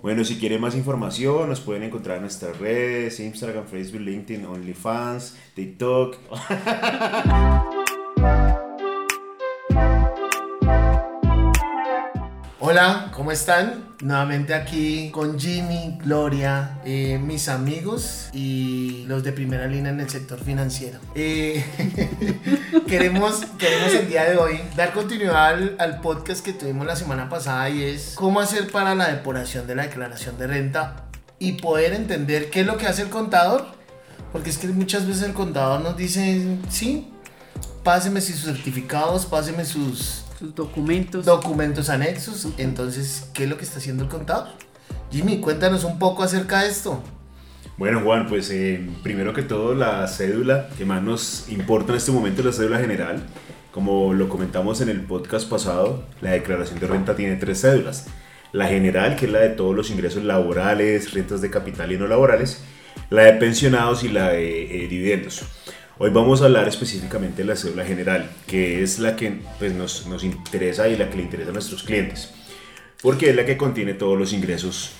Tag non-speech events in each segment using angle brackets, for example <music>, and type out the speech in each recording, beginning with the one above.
Bueno, si quieren más información, nos pueden encontrar en nuestras redes, Instagram, Facebook, LinkedIn, OnlyFans, TikTok. <laughs> Hola, ¿cómo están? Nuevamente aquí con Jimmy, Gloria, eh, mis amigos y los de primera línea en el sector financiero. Eh, <laughs> queremos, queremos el día de hoy dar continuidad al, al podcast que tuvimos la semana pasada y es cómo hacer para la depuración de la declaración de renta y poder entender qué es lo que hace el contador. Porque es que muchas veces el contador nos dice, sí, páseme sus certificados, páseme sus sus documentos. Documentos anexos. Entonces, ¿qué es lo que está haciendo el contador? Jimmy, cuéntanos un poco acerca de esto. Bueno, Juan, pues eh, primero que todo la cédula que más nos importa en este momento es la cédula general. Como lo comentamos en el podcast pasado, la declaración de renta tiene tres cédulas. La general, que es la de todos los ingresos laborales, rentas de capital y no laborales. La de pensionados y la de eh, dividendos. Hoy vamos a hablar específicamente de la cédula general, que es la que pues, nos, nos, interesa y la que le interesa a nuestros clientes, porque es la que contiene todos los ingresos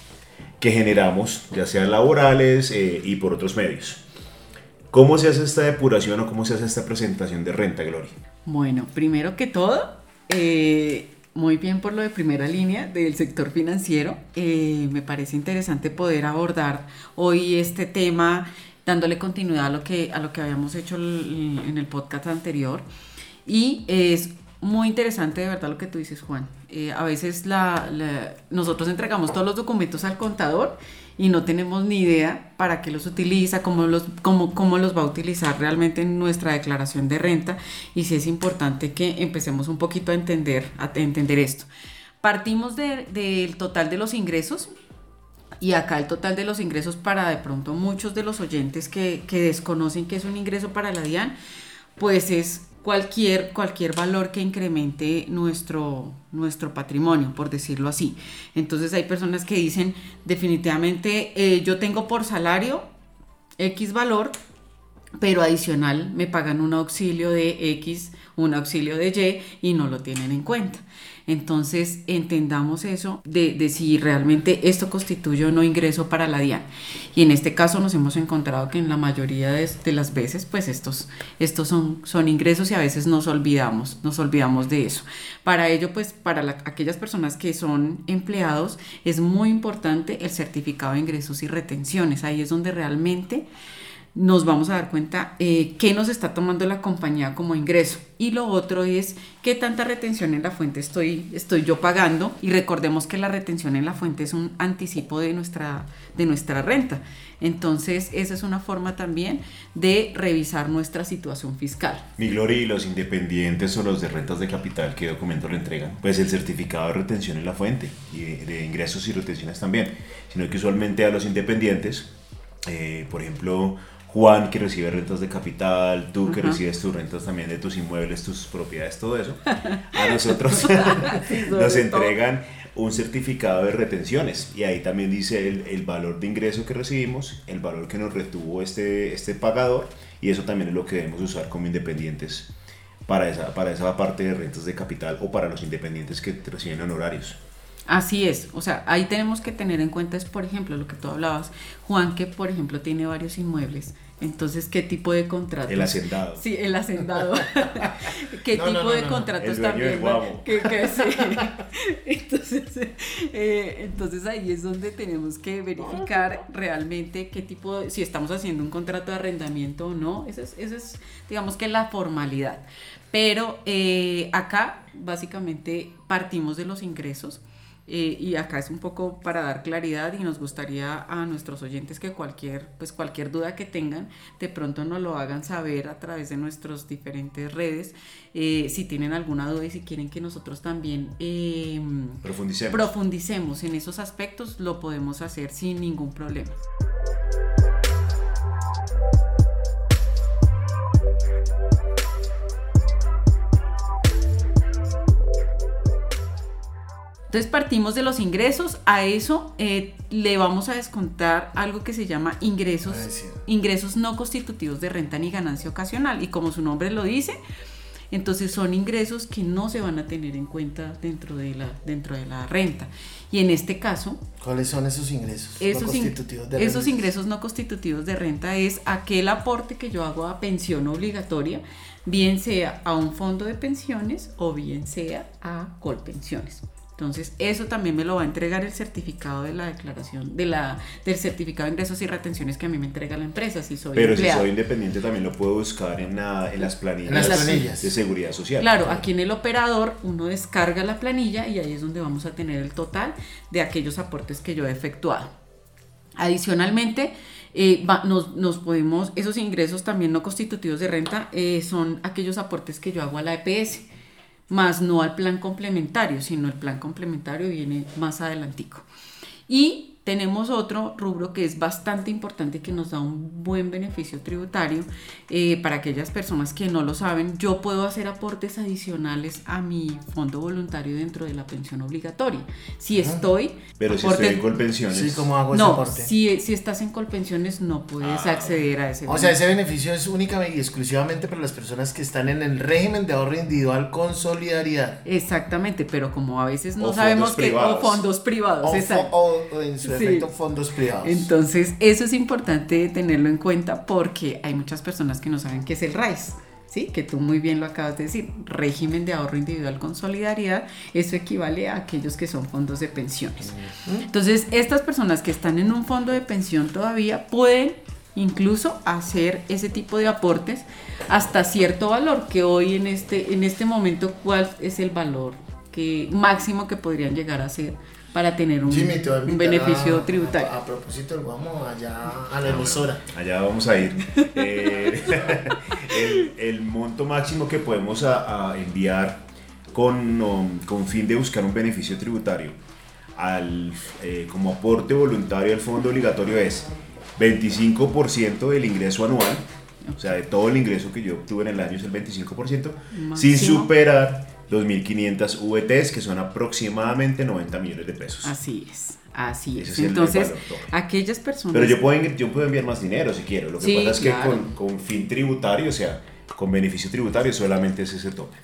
que generamos, ya sean laborales eh, y por otros medios. ¿Cómo se hace esta depuración o cómo se hace esta presentación de renta, Gloria? Bueno, primero que todo, eh, muy bien por lo de primera línea del sector financiero. Eh, me parece interesante poder abordar hoy este tema dándole continuidad a lo que, a lo que habíamos hecho en el podcast anterior. Y es muy interesante de verdad lo que tú dices, Juan. Eh, a veces la, nosotros entregamos todos los documentos al contador y no tenemos ni idea para qué los utiliza, cómo los, cómo, cómo los va a utilizar realmente en nuestra declaración de renta y si es importante que empecemos un poquito a entender, a entender esto. Partimos del total de los ingresos, y acá el total de los ingresos para de pronto muchos de los oyentes que, desconocen que es un ingreso para la DIAN, pues es cualquier, cualquier valor que incremente nuestro, nuestro patrimonio, por decirlo así. Entonces hay personas que dicen definitivamente eh, yo tengo por salario X valor, pero adicional me pagan un auxilio de X, un auxilio de Y y no lo tienen en cuenta. Entonces, entendamos eso de, si realmente esto constituye o no ingreso para la DIAN. Y en este caso nos hemos encontrado que en la mayoría de, las veces, pues estos, estos son, son ingresos y a veces nos olvidamos, nos olvidamos de eso. Para ello, pues para aquellas personas que son empleados, es muy importante el certificado de ingresos y retenciones. Ahí es donde realmente nos vamos a dar cuenta eh, qué nos está tomando la compañía como ingreso. Y lo otro es qué tanta retención en la fuente estoy, estoy yo pagando. Y recordemos que la retención en la fuente es un anticipo de nuestra, de nuestra renta. Entonces, esa es una forma también de revisar nuestra situación fiscal. Mi Gloria, y los independientes o los de rentas de capital, ¿qué documento le entregan? Pues el certificado de retención en la fuente y de, ingresos y retenciones también. Sino que usualmente a los independientes, eh, por ejemplo, Juan que recibe rentas de capital, tú que recibes tus rentas también de tus inmuebles, tus propiedades, todo eso, <laughs> a nosotros nos entregan un certificado de retenciones. Y ahí también dice el, valor de ingreso que recibimos, el valor que nos retuvo este, este pagador y eso también es lo que debemos usar como independientes para esa, para esa parte de rentas de capital o para los independientes que reciben honorarios. Así es, o sea, ahí tenemos que tener en cuenta es, por ejemplo, lo que tú hablabas, Juan, que por ejemplo tiene varios inmuebles. Entonces, ¿qué tipo de contratos? El hacendado. Sí, el hacendado. ¿Qué tipo de contratos también? Que, sí. <laughs> entonces, eh, entonces ahí es donde tenemos que verificar realmente qué tipo, de, si estamos haciendo un contrato de arrendamiento o no. Esa es, es digamos que la formalidad. Pero eh, acá, básicamente, partimos de los ingresos eh, y acá es un poco para dar claridad y nos gustaría a nuestros oyentes que cualquier, pues cualquier duda que tengan, de pronto nos lo hagan saber a través de nuestras diferentes redes. Eh, si tienen alguna duda y si quieren que nosotros también em, profundicemos. profundicemos en esos aspectos, lo podemos hacer sin ningún problema. Entonces partimos de los ingresos, a eso eh, le vamos a descontar algo que se llama ingresos, ingresos no constitutivos de renta ni ganancia ocasional. Y como su nombre lo dice, entonces son ingresos que no se van a tener en cuenta dentro de la, dentro de la renta. Y en este caso... ¿Cuáles son esos ingresos esos no constitutivos de renta? Esos ingresos no constitutivos de renta es aquel aporte que yo hago a pensión obligatoria, bien sea a un fondo de pensiones o bien sea a colpensiones. Entonces, eso también me lo va a entregar el certificado de la declaración, de la, del certificado de ingresos y retenciones que a mí me entrega la empresa, si soy Pero empleado. si soy independiente también lo puedo buscar en, la- en las planillas, En las planillas. de seguridad social. Claro, aquí en el operador uno descarga la planilla y ahí es donde vamos a tener el total de aquellos aportes que yo he efectuado. Adicionalmente, eh, va- nos, nos podemos, esos ingresos también no constitutivos de renta eh, son aquellos aportes que yo hago a la EPS, más no al plan complementario, sino el plan complementario viene más adelantico. Y tenemos otro rubro que es bastante importante que nos da un buen beneficio tributario eh, para aquellas personas que no lo saben. Yo puedo hacer aportes adicionales a mi fondo voluntario dentro de la pensión obligatoria. Si estoy... Pero si aporte- estoy en Colpensiones, Sí, ¿cómo hago ese no, aporte? si, si estás en Colpensiones no puedes acceder a ese O sea, ese beneficio es únicamente y exclusivamente para las personas que están en el régimen de ahorro individual con solidaridad. Exactamente, pero como a veces no O sabemos que... O fondos privados, O, exacto. o- o en su. Efecto fondos privados. Entonces, eso es importante tenerlo en cuenta porque hay muchas personas que no saben qué es el RAIS. ¿Sí? Que tú muy bien lo acabas de decir, régimen de ahorro individual con solidaridad, eso equivale a aquellos que son fondos de pensiones. Entonces, estas personas que están en un fondo de pensión todavía pueden incluso hacer ese tipo de aportes hasta cierto valor, que hoy en este, en este momento, ¿cuál es el valor que, máximo que podrían llegar a hacer para tener un, a un beneficio a- tributario? A, a propósito Guamo, allá a la emisora. allá vamos a ir. <laughs> Eh, <laughs> el, el monto máximo que podemos a- a enviar con, um, con fin de buscar un beneficio tributario al, eh, como aporte voluntario al fondo obligatorio es 25% del ingreso anual, o sea, de todo el ingreso que yo obtuve en el año es el 25%, sin Máximo. superar 2.500 VTs, que son aproximadamente 90 millones de pesos. Así es, así es. Entonces, aquellas personas... Pero yo puedo, yo puedo enviar más dinero si quiero. Lo que Sí, pasa es que claro. con, con fin tributario, o sea, con beneficio tributario, solamente es ese tope.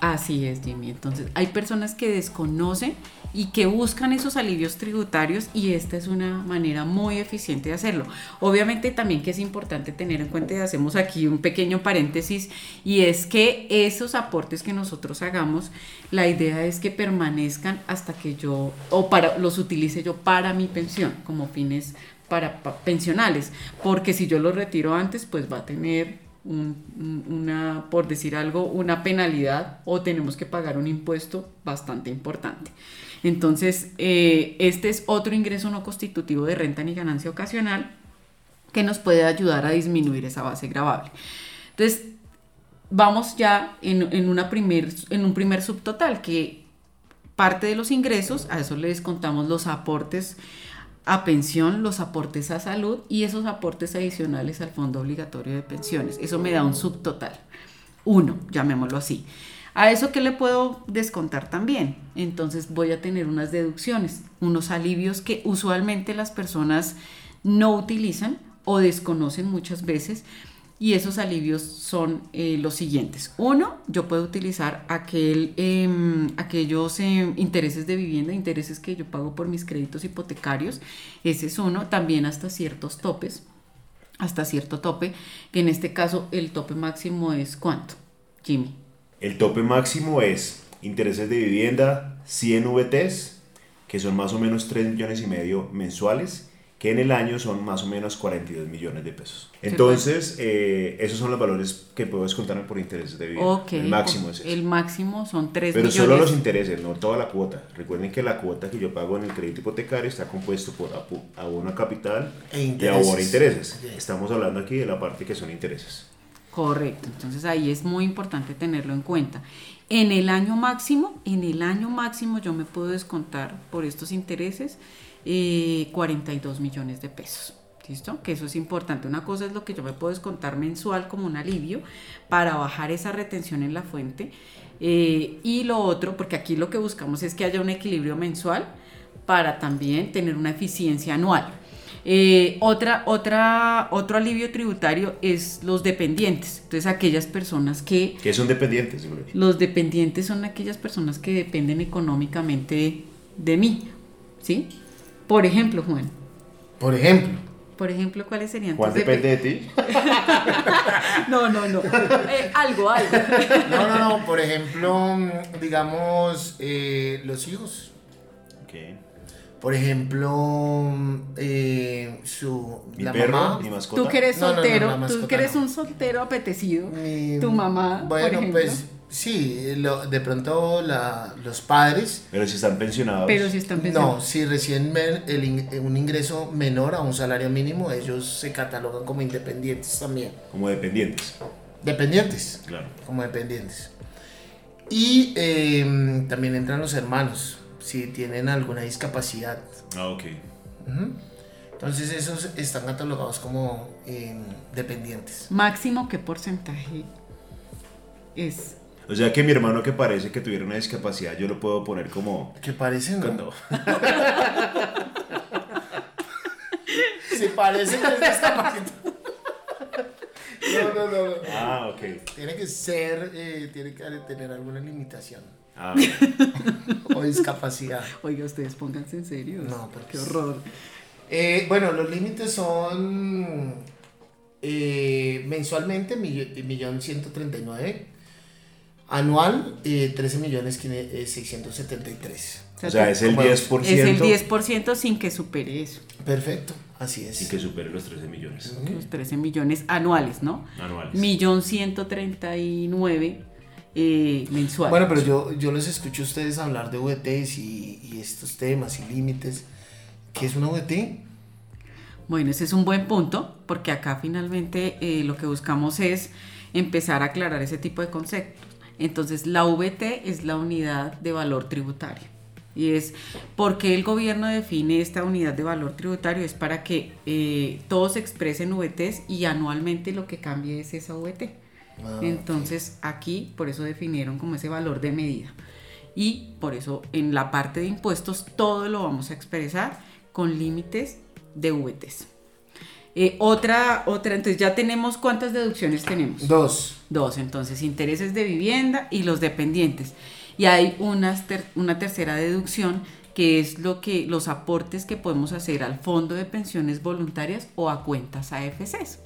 Así es, Jimmy. Entonces, hay personas que desconocen y que buscan esos alivios tributarios y esta es una manera muy eficiente de hacerlo. Obviamente también que es importante tener en cuenta y hacemos aquí un pequeño paréntesis y es que esos aportes que nosotros hagamos, la idea es que permanezcan hasta que yo o para los utilice yo para mi pensión como fines para, pa- pensionales, porque si yo los retiro antes, pues va a tener un- un- una, por decir algo, una penalidad o tenemos que pagar un impuesto bastante importante. Entonces, eh, este es otro ingreso no constitutivo de renta ni ganancia ocasional que nos puede ayudar a disminuir esa base gravable. Entonces, vamos ya en, en una primer, en un primer subtotal que parte de los ingresos, a eso le descontamos los aportes a pensión, los aportes a salud y esos aportes adicionales al fondo obligatorio de pensiones. Eso me da un subtotal. Uno, llamémoslo así. A eso que le puedo descontar también. Entonces voy a tener unas deducciones, unos alivios que usualmente las personas no utilizan o desconocen muchas veces. Y esos alivios son eh, los siguientes. Uno, yo puedo utilizar aquel, em, aquellos em, intereses de vivienda, intereses que yo pago por mis créditos hipotecarios. Ese es uno. También hasta ciertos topes, hasta cierto tope, que en este caso el tope máximo es cuánto, Jimmy. El tope máximo es intereses de vivienda 100 VTs, que son más o menos 3 millones y medio mensuales, que en el año son más o menos 42 millones de pesos. Entonces, eh, esos son los valores que puedo descontarme por intereses de vivienda. Ok. el máximo es ese. El máximo son 3 Pero millones. solo los intereses, no toda la cuota. Recuerden que la cuota que yo pago en el crédito hipotecario está compuesto por abono a capital E y intereses. abono a intereses. Estamos hablando aquí de la parte que son intereses. Correcto, entonces ahí es muy importante tenerlo en cuenta. En el año máximo, en el año máximo yo me puedo descontar por estos intereses eh, 42 millones de pesos. ¿Listo? Que eso es importante. Una cosa es lo que yo me puedo descontar mensual como un alivio para bajar esa retención en la fuente. eh, y lo otro, porque aquí lo que buscamos es que haya un equilibrio mensual para también tener una eficiencia anual. Eh, otra, otra, otro alivio tributario es los dependientes. Entonces, aquellas personas que... ¿Qué son dependientes? Los dependientes son aquellas personas que dependen económicamente de mí, ¿sí? Por ejemplo, Juan. Por ejemplo. Por ejemplo, ¿cuáles serían? Juan depende de ti. <laughs> no, no, no. Eh, algo, algo. no, no, no. Por ejemplo, digamos, eh, los hijos. Ok. Por ejemplo, eh, su mi perro, mi mascota. Tú que eres soltero, tú que eres un soltero apetecido, tu mamá. Bueno, pues sí, de pronto la, los padres. Pero si están pensionados. Pero si están pensionados. No, si recién el, un ingreso menor a un salario mínimo, ellos se catalogan como independientes también. Como dependientes. Dependientes. Claro. Como dependientes. Y em, también entran los hermanos si tienen alguna discapacidad. Ah, ok. Entonces esos están catalogados como em, dependientes. Máximo qué porcentaje es. O sea que mi hermano que parece que tuviera una discapacidad, yo lo puedo poner como... Que parece no. <laughs> si parece que es discapacitado. No, no, no, Ah, ok. Tiene que ser, eh, tiene que tener alguna limitación. Ah, o discapacidad. Oiga, ustedes pónganse en serio. No, porque qué horror. Eh, bueno, los límites son eh, mensualmente, millón ciento treinta y nueve. Anual, eh, 13 millones 673. O sea, es el 10%. Es el 10% sin que supere eso. Perfecto, así es. Sin que supere los 13 millones. Los 13 millones anuales, ¿no? Anuales. Millón 139 eh, mensual. Bueno, pero yo, yo les escucho a ustedes hablar de VTs y, y estos temas y límites. ¿Qué es una VT? Bueno, ese es un buen punto, porque acá finalmente eh, lo que buscamos es empezar a aclarar ese tipo de conceptos. Entonces, la VT es la unidad de valor tributario. Y es porque el gobierno define esta unidad de valor tributario, es para que eh, todos expresen VTs y anualmente lo que cambie es esa VT. Ah, Entonces aquí por eso definieron como ese valor de medida. Y por eso en la parte de impuestos todo lo vamos a expresar con límites de VTs. Eh, otra, otra, entonces ya tenemos cuántas deducciones tenemos. Dos. Dos, entonces intereses de vivienda y los dependientes. Y hay una, una tercera deducción que es lo que los aportes que podemos hacer al fondo de pensiones voluntarias o a cuentas AFCs.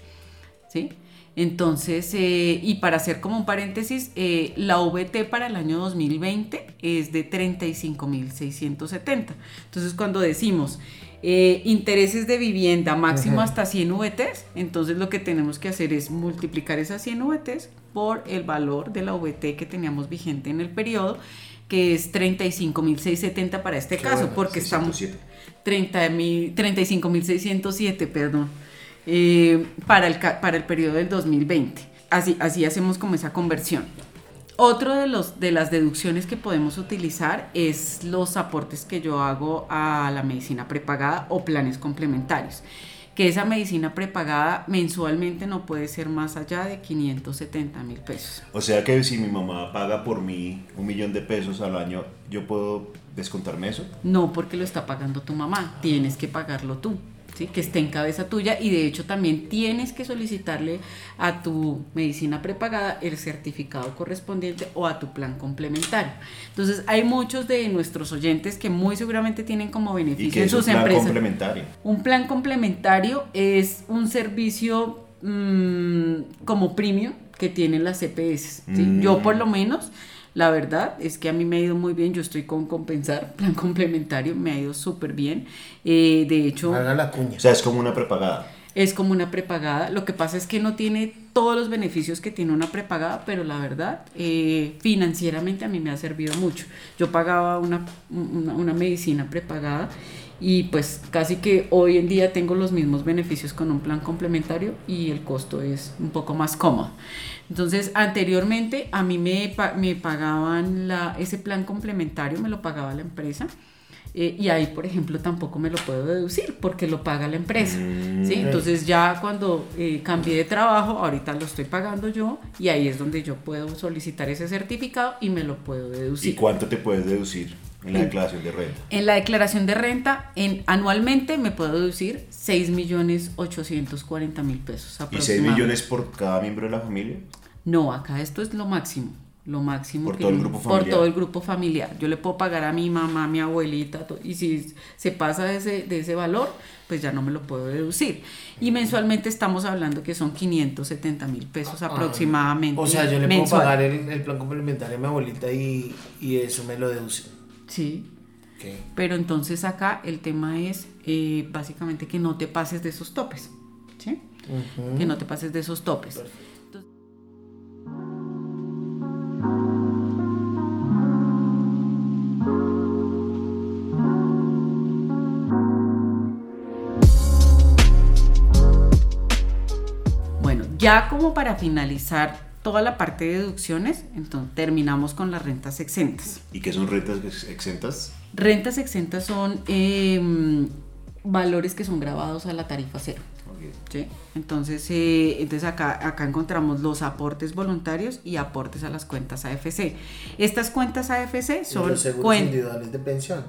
¿Sí? Entonces, eh, y para hacer como un paréntesis, eh, la VT para el año 2020 es de 35.670. Entonces, cuando decimos eh, intereses de vivienda máximo hasta 100 VTs, entonces lo que tenemos que hacer es multiplicar esas 100 VTs por el valor de la VT que teníamos vigente en el periodo, que es 35.670 para este caso, porque estamos... 35.607, perdón. Eh, para, el, para el periodo del 2020. Así, así hacemos como esa conversión. Otro de, los, de las deducciones que podemos utilizar es los aportes que yo hago a la medicina prepagada o planes complementarios. Que esa medicina prepagada mensualmente no puede ser más allá de 570 mil pesos. O sea que si mi mamá paga por mí un millón de pesos al año, ¿yo puedo descontarme eso? No, porque lo está pagando tu mamá, tienes que pagarlo tú que esté en cabeza tuya y de hecho también tienes que solicitarle a tu medicina prepagada el certificado correspondiente o a tu plan complementario. Entonces hay muchos de nuestros oyentes que muy seguramente tienen como beneficio en sus un plan Complementario? Un plan complementario es un servicio mm, como premium que tienen las CPS. Yo por lo menos la verdad es que a mí me ha ido muy bien, yo estoy con compensar, <laughs> plan complementario, me ha ido súper bien. Eh, de hecho... Haga la cuña. O sea, es como una prepagada. Es como una prepagada. Lo que pasa es que no tiene todos los beneficios que tiene una prepagada, pero la verdad, eh, financieramente a mí me ha servido mucho. Yo pagaba una, una medicina prepagada y pues casi que hoy en día tengo los mismos beneficios con un plan complementario y el costo es un poco más cómodo. Entonces, anteriormente a mí me, me pagaban la, ese plan complementario, me lo pagaba la empresa. Eh, y ahí, por ejemplo, tampoco me lo puedo deducir porque lo paga la empresa. Mm. ¿sí? Entonces ya cuando eh, cambié de trabajo, ahorita lo estoy pagando yo y ahí es donde yo puedo solicitar ese certificado y me lo puedo deducir. ¿Y cuánto te puedes deducir? En la declaración de renta. En la declaración de renta, en, anualmente me puedo deducir 6 millones 840 mil pesos. ¿Y 6 millones por cada miembro de la familia? No, acá esto es lo máximo. Lo máximo. Por todo el grupo familiar. Por todo el grupo familiar. Yo le puedo pagar a mi mamá, a mi abuelita, y si se pasa de ese, de ese valor, pues ya no me lo puedo deducir. Y mensualmente estamos hablando que son 570 mil pesos ah, aproximadamente. O sea, yo le puedo pagar el, plan complementario a mi abuelita y, y eso me lo deduce. Sí. Pero entonces acá el tema es eh, básicamente que no te pases de esos topes. ¿Sí? Que no te pases de esos topes. Ya como para finalizar toda la parte de deducciones, entonces terminamos con las rentas exentas. ¿Y qué son rentas exentas? Rentas exentas son em, valores que son grabados a la tarifa cero. ¿Sí? Entonces, eh, entonces acá, acá encontramos los aportes voluntarios y aportes a las cuentas AFC. Estas cuentas AFC son... los seguros individuales de pensión.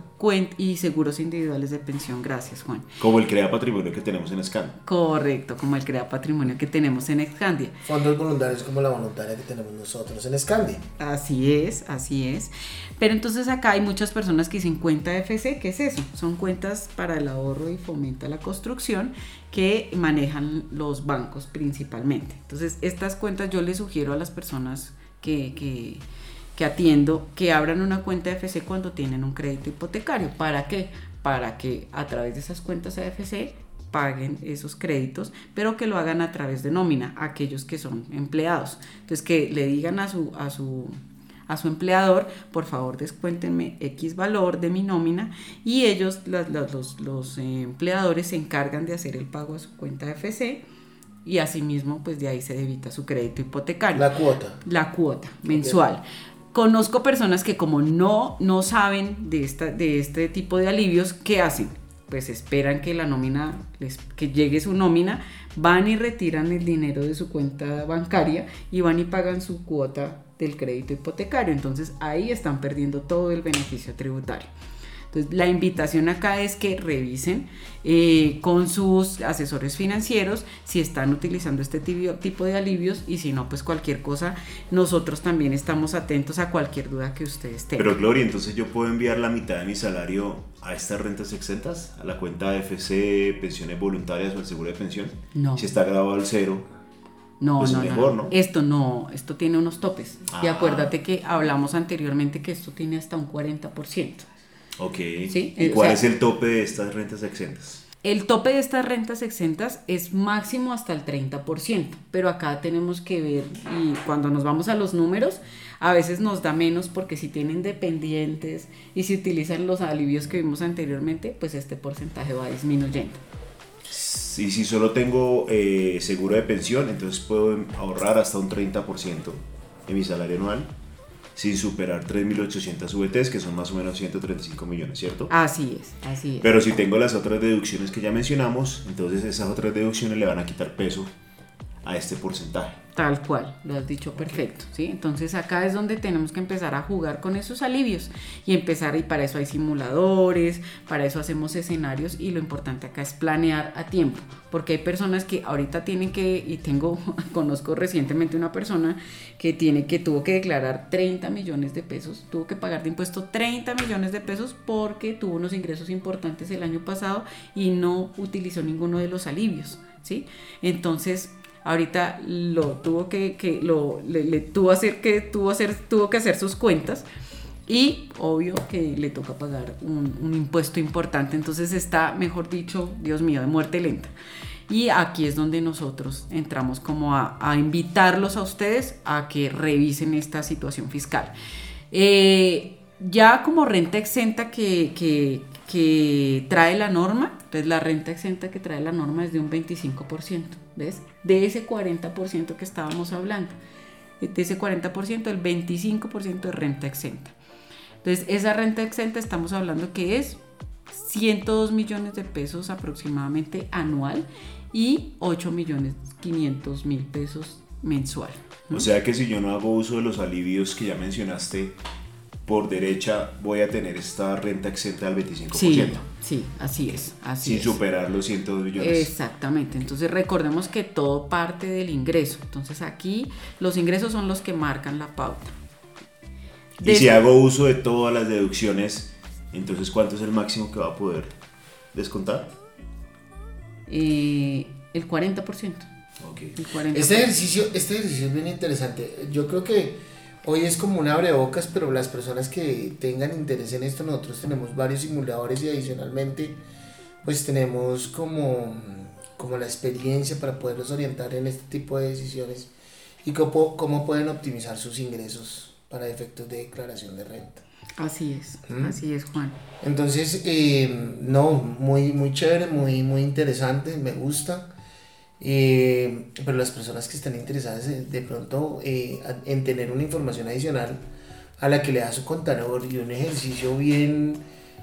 y seguros individuales de pensión, gracias Juan. Como el Crea Patrimonio que tenemos en Scandia. Correcto, como el Crea Patrimonio que tenemos en Scandia. Fondos voluntarios como la voluntaria que tenemos nosotros en Scandia. Así es, así es. Pero entonces acá hay muchas personas que dicen cuenta AFC, ¿qué es eso? Son cuentas para el ahorro y fomento a la construcción que manejan los bancos principalmente. Entonces, estas cuentas yo les sugiero a las personas que, que, que atiendo que abran una cuenta AFC cuando tienen un crédito hipotecario. ¿Para qué? Para que a través de esas cuentas AFC paguen esos créditos, pero que lo hagan a través de nómina, aquellos que son empleados. Entonces, que le digan a su, a su a su empleador, por favor descuéntenme X valor de mi nómina y ellos, los, los, eh, empleadores, se encargan de hacer el pago a su cuenta FC y asimismo pues de ahí se debita su crédito hipotecario. La cuota. La cuota mensual. Conozco personas que como no, no saben de, esta, de este tipo de alivios, ¿qué hacen? Pues esperan que la nómina, les, que llegue su nómina, van y retiran el dinero de su cuenta bancaria y van y pagan su cuota del crédito hipotecario. Entonces ahí están perdiendo todo el beneficio tributario. Entonces, la invitación acá es que revisen eh, con sus asesores financieros si están utilizando este tipo de alivios y si no, pues cualquier cosa, nosotros también estamos atentos a cualquier duda que ustedes tengan. Pero Gloria, entonces yo puedo enviar la mitad de mi salario a estas rentas exentas, a la cuenta de FC, pensiones voluntarias o el seguro de pensión. No. Si está grabado al cero. No, pues no, mejor, no, Esto no, esto tiene unos topes. Y ah. acuérdate que hablamos anteriormente que esto tiene hasta un 40%. Ok. ¿Y cuál es el tope de estas rentas exentas? El tope de estas rentas exentas es máximo hasta el 30%, pero acá tenemos que ver, y cuando nos vamos a los números, a veces nos da menos porque si tienen dependientes y si utilizan los alivios que vimos anteriormente, pues este porcentaje va disminuyendo. Y si solo tengo eh, seguro de pensión, entonces puedo ahorrar hasta un 30% de mi salario anual sin superar 3.800 VTs, que son más o menos 135 millones, ¿cierto? Así es, así es. Pero si tengo las otras deducciones que ya mencionamos, entonces esas otras deducciones le van a quitar peso a este porcentaje. Tal cual, lo has dicho perfecto, ¿sí? Entonces acá es donde tenemos que empezar a jugar con esos alivios y empezar, y para eso hay simuladores, para eso hacemos escenarios y lo importante acá es planear a tiempo, porque hay personas que ahorita tienen que, y tengo, <laughs> conozco recientemente una persona que tiene, que tuvo que declarar 30 millones de pesos, tuvo que pagar de impuesto 30 millones de pesos porque tuvo unos ingresos importantes el año pasado y no utilizó ninguno de los alivios, ¿sí? Entonces, ahorita lo tuvo que, que lo, tuvo, hacer que, tuvo, hacer, tuvo que hacer sus cuentas y obvio que le toca pagar un, impuesto importante, entonces está, mejor dicho, Dios mío, de muerte lenta. Y aquí es donde nosotros entramos como a, invitarlos a ustedes a que revisen esta situación fiscal. Eh, ya como renta exenta que, que, que trae la norma, entonces la renta exenta que trae la norma es de un 25%, ¿ves? De ese 40% que estábamos hablando. De ese 40%, el 25% es renta exenta. Entonces, esa renta exenta estamos hablando que es 102 millones de pesos aproximadamente anual y 8 millones 500 mil pesos mensual. O sea que si yo no hago uso de los alivios que ya mencionaste, por derecha voy a tener esta renta exenta del 25%. Sí, sí, así es. Así sin es. superar los 102 millones. Exactamente, entonces recordemos que todo parte del ingreso. Entonces aquí los ingresos son los que marcan la pauta. Y si hago uso de todas las deducciones, entonces ¿cuánto es el máximo que va a poder descontar? Eh, el 40%. Okay. El 40%. Este ejercicio, este ejercicio es bien interesante. Yo creo que hoy es como un abrebocas, pero las personas que tengan interés en esto, nosotros tenemos varios simuladores y adicionalmente, pues tenemos como, como la experiencia para poderlos orientar en este tipo de decisiones y cómo, cómo pueden optimizar sus ingresos para efectos de declaración de renta. Así es, ¿Mm? así es, Juan. Entonces, eh, no, muy, muy chévere, muy, muy interesante, me gusta. Eh, pero las personas que están interesadas de pronto eh, en tener una información adicional a la que le da su contador y un ejercicio bien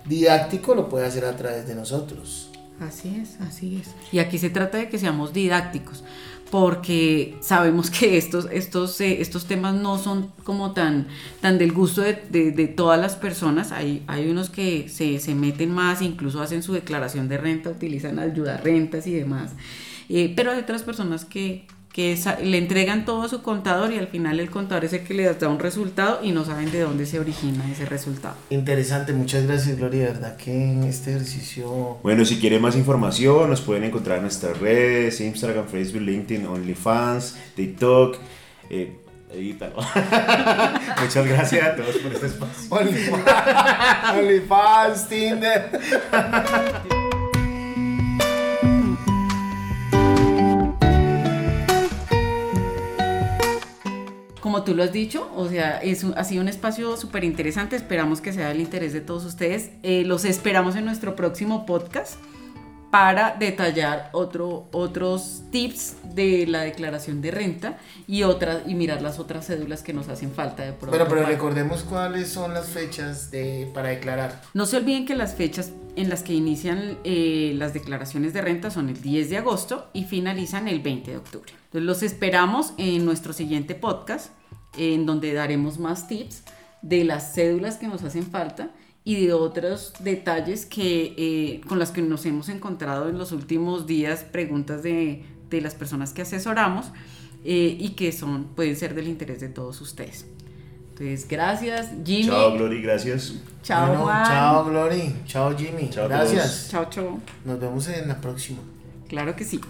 didáctico lo puede hacer a través de nosotros. Así es, así es. Y aquí se trata de que seamos didácticos, porque sabemos que estos, estos, eh, estos temas no son como tan, tan del gusto de, de- de todas las personas. Hay, hay unos que se, se meten más, incluso hacen su declaración de renta, utilizan ayuda rentas y demás. Eh, pero hay otras personas que, que le entregan todo a su contador y al final el contador es el que les da un resultado y no saben de dónde se origina ese resultado. Interesante, muchas gracias Gloria, de verdad que en este ejercicio... Bueno, si quieren más información, nos pueden encontrar en nuestras redes, Instagram, Facebook, LinkedIn, OnlyFans, TikTok. Eh, edítalo. <laughs> Muchas gracias a todos por este espacio. OnlyFans, <laughs> OnlyFans, Tinder. <laughs> Como tú lo has dicho, o sea, es un- ha sido un espacio súper interesante. Esperamos que sea del interés de todos ustedes. Eh, los esperamos en nuestro próximo podcast para detallar otro, otros tips de la declaración de renta y, otras, y mirar las otras cédulas que nos hacen falta de pronto. Bueno, pero para- recordemos cuáles son las fechas de, para declarar. No se olviden que las fechas en las que inician eh, las declaraciones de renta son el 10 de agosto y finalizan el 20 de octubre. Entonces los esperamos en nuestro siguiente podcast, en donde daremos más tips de las cédulas que nos hacen falta y de otros detalles que, eh, con las que nos hemos encontrado en los últimos días, preguntas de, de las personas que asesoramos eh, y que son, pueden ser del interés de todos ustedes. Entonces, gracias, Jimmy. Chao, Glory, gracias. Chao, Bueno, Juan. Chao, Glory. Chao, Jimmy. Chao Gracias. Chao, chao. Nos vemos en la próxima. Claro que sí.